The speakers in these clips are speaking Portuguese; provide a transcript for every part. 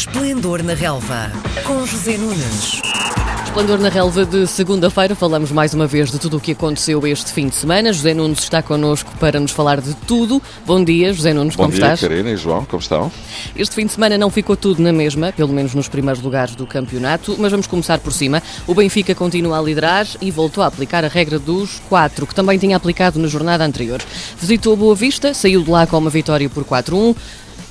Esplendor na Relva, com José Nunes. Esplendor na relva de segunda-feira, falamos mais uma vez de tudo o que aconteceu este fim de semana. José Nunes está connosco para nos falar de tudo. Bom dia, José Nunes, Bom como dia, estás? Karina e João, como estão? Este fim de semana não ficou tudo na mesma, pelo menos nos primeiros lugares do campeonato, mas vamos começar por cima. O Benfica continua a liderar e voltou a aplicar a regra dos quatro, que também tinha aplicado na jornada anterior. Visitou a Boa Vista, saiu de lá com uma vitória por 4-1.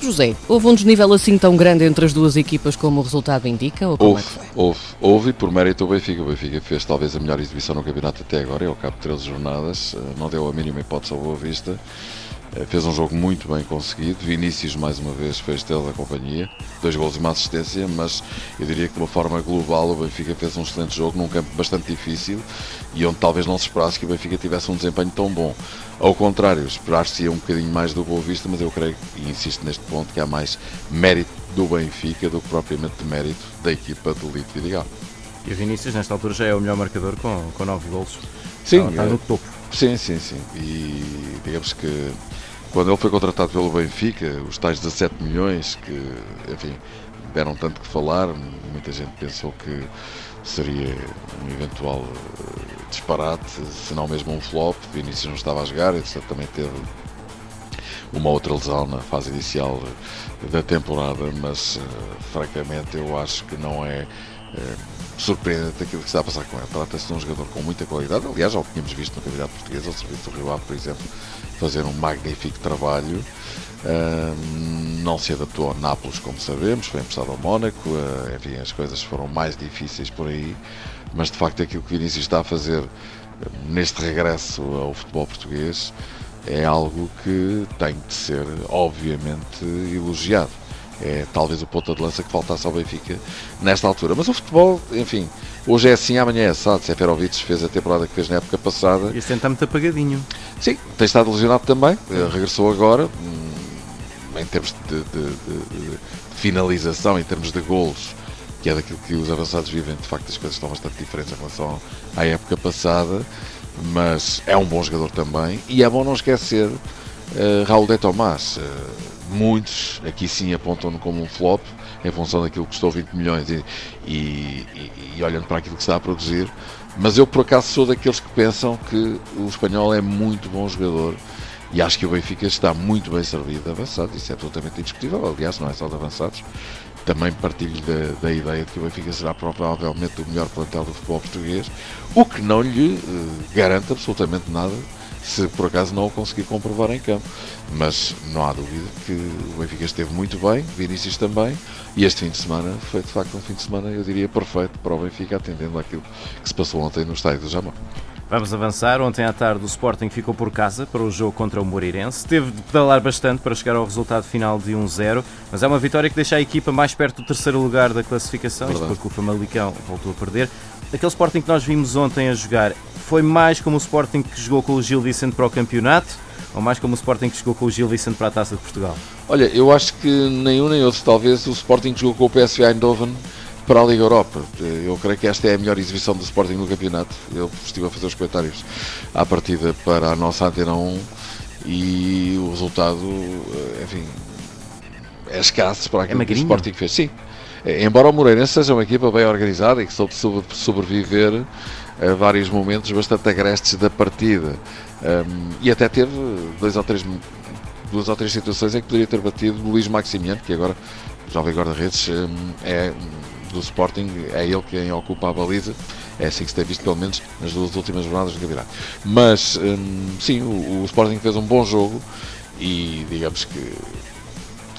José, houve um desnível assim tão grande entre as duas equipas como o resultado indica? Ou é Houve, foi? houve, houve e por mérito do Benfica. O Benfica fez talvez a melhor exibição no campeonato até agora, é ao cabo de 13 jornadas, eh, não deu a mínima hipótese ao Boa Vista. Eh, Fez um jogo muito bem conseguido. Vinícius, mais uma vez, fez dele da companhia. Dois golos e uma assistência, mas eu diria que de uma forma global o Benfica fez um excelente jogo num campo bastante difícil e onde talvez não se esperasse que o Benfica tivesse um desempenho tão bom. Ao contrário, esperar-se um bocadinho mais do Boa Vista, mas eu creio, e insisto neste ponto, que há mais mérito do Benfica do que propriamente de mérito da equipa do Lito Vidigal. E o Vinícius, nesta altura, já é o melhor marcador com, com 9 golos. Sim, está, está no topo. Sim, sim, sim. E digamos que quando ele foi contratado pelo Benfica, os tais 17 milhões que, enfim, deram tanto que falar, muita gente pensou que seria um eventual eh, disparate, se não mesmo um flop. Vinícius não estava a jogar, ele também teve uma outra lesão na fase inicial da temporada, mas eh, francamente eu acho que não é eh, surpreendente aquilo que está a passar com ele. Trata-se de um jogador com muita qualidade, aliás, já o tínhamos visto no Campeonato Português, ao serviço do Rio Ave, por exemplo, fazer um magnífico trabalho. Ah, não se adaptou ao Nápoles, como sabemos, foi emprestado ao Mónaco, ah, enfim, as coisas foram mais difíceis por aí, mas de facto aquilo que Vinícius está a fazer neste regresso ao futebol português é algo que tem de ser, obviamente, elogiado. É talvez o ponta de lança que faltasse ao Benfica nesta altura. Mas o futebol, enfim, hoje é assim, amanhã é assado. Seferovic fez a temporada que fez na época passada. E este ano está muito apagadinho. Sim, tem estado lesionado também, eh, regressou agora, hum, em termos de, de- de- de finalização, em termos de golos, que é daquilo que os avançados vivem, de facto as coisas estão bastante diferentes em relação à época passada, mas é um bom jogador também, e é bom não esquecer eh, Raul de Tomás. Eh, muitos aqui sim apontam-no como um flop, em função daquilo que custou 20 milhões e, e- e- e olhando para aquilo que está a produzir, mas eu por acaso sou daqueles que pensam que o espanhol é muito bom jogador e acho que o Benfica está muito bem servido de avançados, isso é absolutamente indiscutível, aliás, não é só de avançados. Também partilho da, da ideia de que o Benfica será provavelmente o melhor plantel do futebol português, o que não lhe eh, garante absolutamente nada se por acaso não o conseguir comprovar em campo. Mas não há dúvida que o Benfica esteve muito bem, Vinícius também, e este fim de semana foi de facto um fim de semana, eu diria, perfeito para o Benfica, atendendo àquilo que se passou ontem no estádio do Jamão. Vamos avançar. Ontem à tarde o Sporting ficou por casa para o jogo contra o Moreirense. Teve de pedalar bastante para chegar ao resultado final de 1-0, mas é uma vitória que deixa a equipa mais perto do terceiro lugar da classificação, isto porque o Famalicão voltou a perder. Aquele Sporting que nós vimos ontem a jogar foi mais como o Sporting que jogou com o Gil Vicente para o campeonato ou mais como o Sporting que jogou com o Gil Vicente para a Taça de Portugal? Olha, eu acho que nenhum nem outro, talvez o Sporting jogou com o PSV Eindhoven para a Liga Europa. Eu creio que esta é a melhor exibição do Sporting no campeonato. Eu estive a fazer os comentários à partida para a nossa Antena 1 e o resultado, eh, enfim, é escasso para aquilo que o? Sporting fez. Sim, Eh, embora o Moreirense seja uma equipa bem organizada e que soube sobre- sobreviver a vários momentos bastante agrestes da partida. Um, e até teve dois ou três duas ou três situações em que poderia ter batido Luís Maximiano, que agora, jovem guarda-redes, hum, é do Sporting, é ele quem ocupa a baliza. É assim que se tem visto, pelo menos, nas duas últimas jornadas do campeonato. Mas, hum, sim, o, o Sporting fez um bom jogo e, digamos que,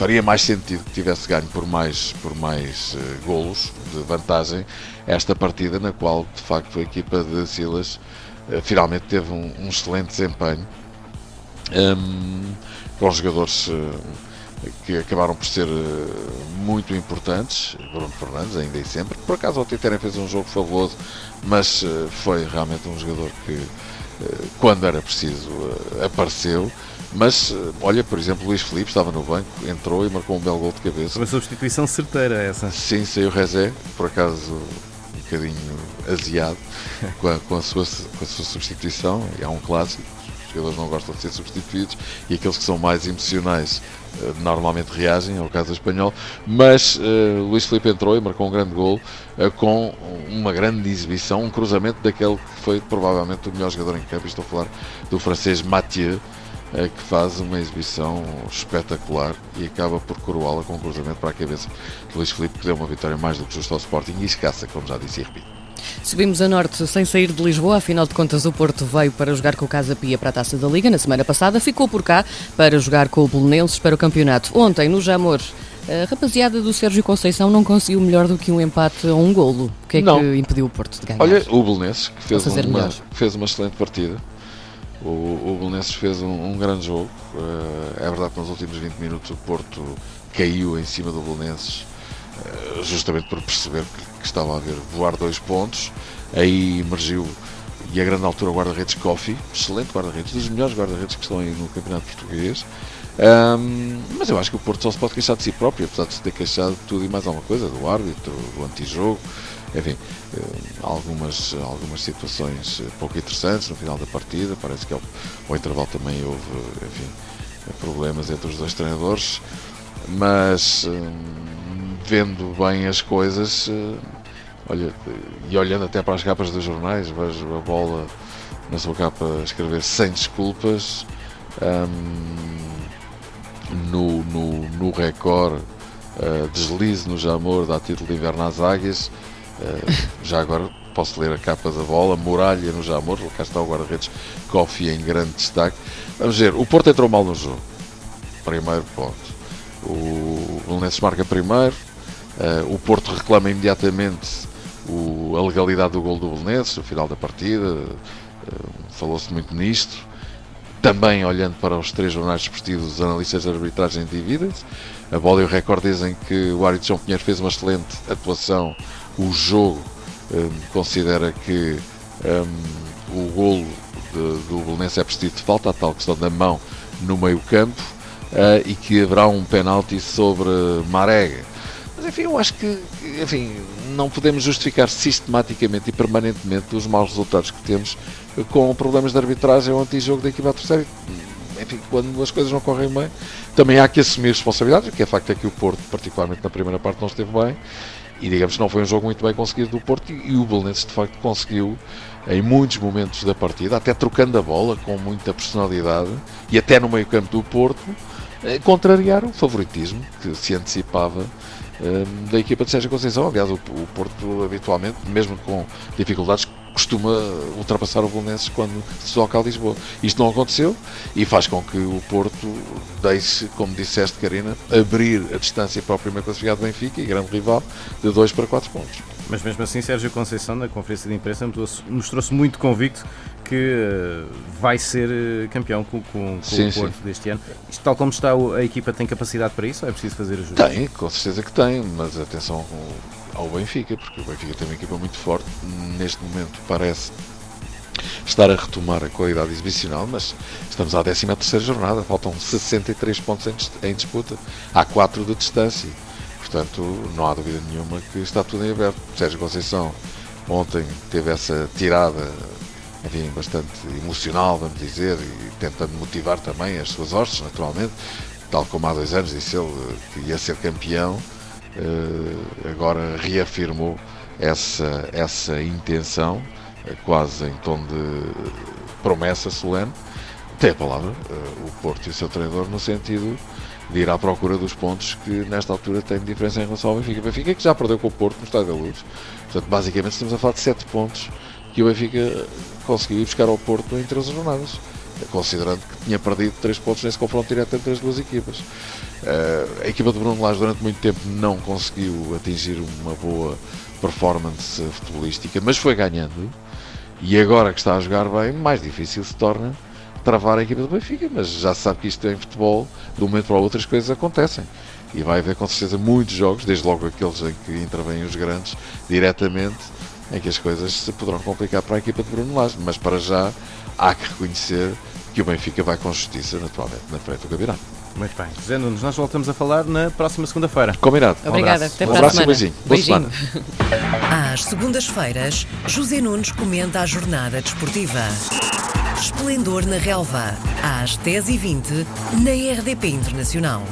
faria mais sentido que tivesse ganho por mais, por mais eh, golos de vantagem esta partida, na qual, de facto, a equipa de Silas eh, finalmente teve um, um excelente desempenho hum, com jogadores eh, que acabaram por ser eh, muito importantes, Bruno Fernandes ainda e sempre, por acaso o Titerem fez um jogo fabuloso, mas eh, foi realmente um jogador que eh, quando era preciso apareceu, mas olha, por exemplo, Luís Felipe estava no banco, entrou e marcou um belo gol de cabeça. Uma substituição certeira essa. Sim, saiu o Rezé, por acaso um bocadinho aziado com a, com a sua, com a sua substituição, é um clássico, jogadores não gostam de ser substituídos e aqueles que são mais emocionais uh, normalmente reagem, ao caso do espanhol. Mas uh, Luís Felipe entrou e marcou um grande gol com uma grande exibição, um cruzamento daquele que foi provavelmente o melhor jogador em campo. Estou a falar do francês Mathieu que faz uma exibição espetacular e acaba por coroá-la com um cruzamento para a cabeça de Luís Felipe, que deu uma vitória mais do que justa ao Sporting e escassa, como já disse e repito. Subimos a norte sem sair de Lisboa, afinal de contas o Porto veio para jogar com o Casa Pia para a Taça da Liga na semana passada, ficou por cá para jogar com o Bolonenses para o campeonato. Ontem, no Jamor, a rapaziada do Sérgio Conceição não conseguiu melhor do que um empate a um golo. O que é não. que impediu o Porto de ganhar? Olha, o Bolonenses, que fez uma, fez uma excelente partida, o, o Belenenses fez um, um, grande jogo. Uh, é verdade que nos últimos 20 minutos o Porto caiu em cima do Belenenses, uh, justamente por perceber que, que, estava a haver voar dois pontos. Aí emergiu, e a grande altura, o guarda-redes Coffee, excelente guarda-redes, dos melhores guarda-redes que estão aí no Campeonato Português. Um, mas eu acho que o Porto só se pode queixar de si próprio, apesar de se ter queixado de tudo e mais alguma coisa, do árbitro, do antijogo enfim, eh, algumas, algumas situações pouco interessantes no final da partida. Parece que ao, ao intervalo também houve enfim, problemas entre os dois treinadores, mas eh, vendo bem as coisas, eh, olha, e olhando até para as capas dos jornais, vejo a bola na sua capa escrever sem desculpas. Um, no, no, no Record, uh, deslize no Jamor, dá título de inverno às águias. Eh, já agora posso ler a capa da bola, Muralha no Jamor, cá está o guarda-redes Kofi em grande destaque. Vamos ver, o Porto entrou mal no jogo, primeiro ponto. O Belenenses marca primeiro, uh, o Porto reclama imediatamente o, a legalidade do gol do Belenenses, no final da partida, uh, falou-se muito nisto. Também olhando para os três jornais desportivos, os analistas de arbitragem dividem-se. A bola e o recorde dizem que o árbitro João Pinheiro fez uma excelente atuação o jogo um, considera que um, o golo de, do Belenense é preciso de falta, a tal questão da mão no meio campo uh, e que haverá um penalti sobre Marega. Enfim, eu acho que enfim, não podemos justificar sistematicamente e permanentemente os maus resultados que temos com problemas de arbitragem ou antijogo da equipa adversária. Enfim, quando as coisas não correm bem, também há que assumir responsabilidades, o que é facto é que o Porto, particularmente na primeira parte, não esteve bem e digamos que não foi um jogo muito bem conseguido do Porto e o Belenenses de facto conseguiu em muitos momentos da partida, até trocando a bola com muita personalidade e até no meio campo do Porto, eh, contrariar o favoritismo que se antecipava da equipa de Sérgio Conceição. Aliás, o, o Porto habitualmente, mesmo com dificuldades, costuma ultrapassar o Belenenses quando se toca a Lisboa. Isto não aconteceu e faz com que o Porto deixe, como disseste, Karina, abrir a distância para o primeiro classificado Benfica e grande rival de 2 para 4 pontos. Mas mesmo assim, Sérgio Conceição, na conferência de imprensa, mostrou-se muito convicto que uh, vai ser uh, campeão com, com, com sim, o Porto sim. deste ano. Isto, tal como está, a equipa tem capacidade para isso ou é preciso fazer ajustes? Tem, com certeza que tem, mas atenção ao Benfica, porque o Benfica tem uma equipa muito forte. Neste momento parece estar a retomar a qualidade exibicional, mas estamos à 13 terceira jornada, faltam 63 pontos em disputa, há 4 de distância. Portanto, não há dúvida nenhuma que está tudo em aberto. Sérgio Conceição ontem teve essa tirada, enfim, bastante emocional, vamos dizer, e tentando motivar também as suas hostes, naturalmente, tal como há dois anos disse ele que ia ser campeão eh, agora reafirmou essa, essa intenção, eh, quase em tom de promessa solene. Tem a palavra eh, o Porto e o seu treinador no sentido de ir à procura dos pontos que nesta altura tem diferença em relação ao Benfica. Benfica que já perdeu com o Porto no Estádio da Luz. Portanto, basicamente estamos a falar de 7 pontos que o Benfica conseguiu ir buscar ao Porto em 13 jornadas considerando que tinha perdido 3 pontos nesse confronto direto entre as duas equipas. Uh, a equipa de Bruno Lage durante muito tempo não conseguiu atingir uma boa performance futebolística, mas foi ganhando. E agora que está a jogar bem, mais difícil se torna travar a equipa do Benfica. Mas já se sabe que isto é em futebol, de um momento para o outro as coisas acontecem. E vai haver com certeza muitos jogos, desde logo aqueles em que intervêm os grandes diretamente, em que as coisas se poderão complicar para a equipa de Bruno Lage. Mas para já há que reconhecer que o Benfica vai com justiça, naturalmente, na frente do campeonato. Muito bem. José Nunes, nós voltamos a falar na próxima segunda-feira. Combinado. Obrigada. Um abraço, Até um abraço e beijinho. beijinho. Boa semana. Às segundas-feiras, José Nunes comenta a jornada desportiva. Esplendor na Relva, às 10h20, na RDP Internacional.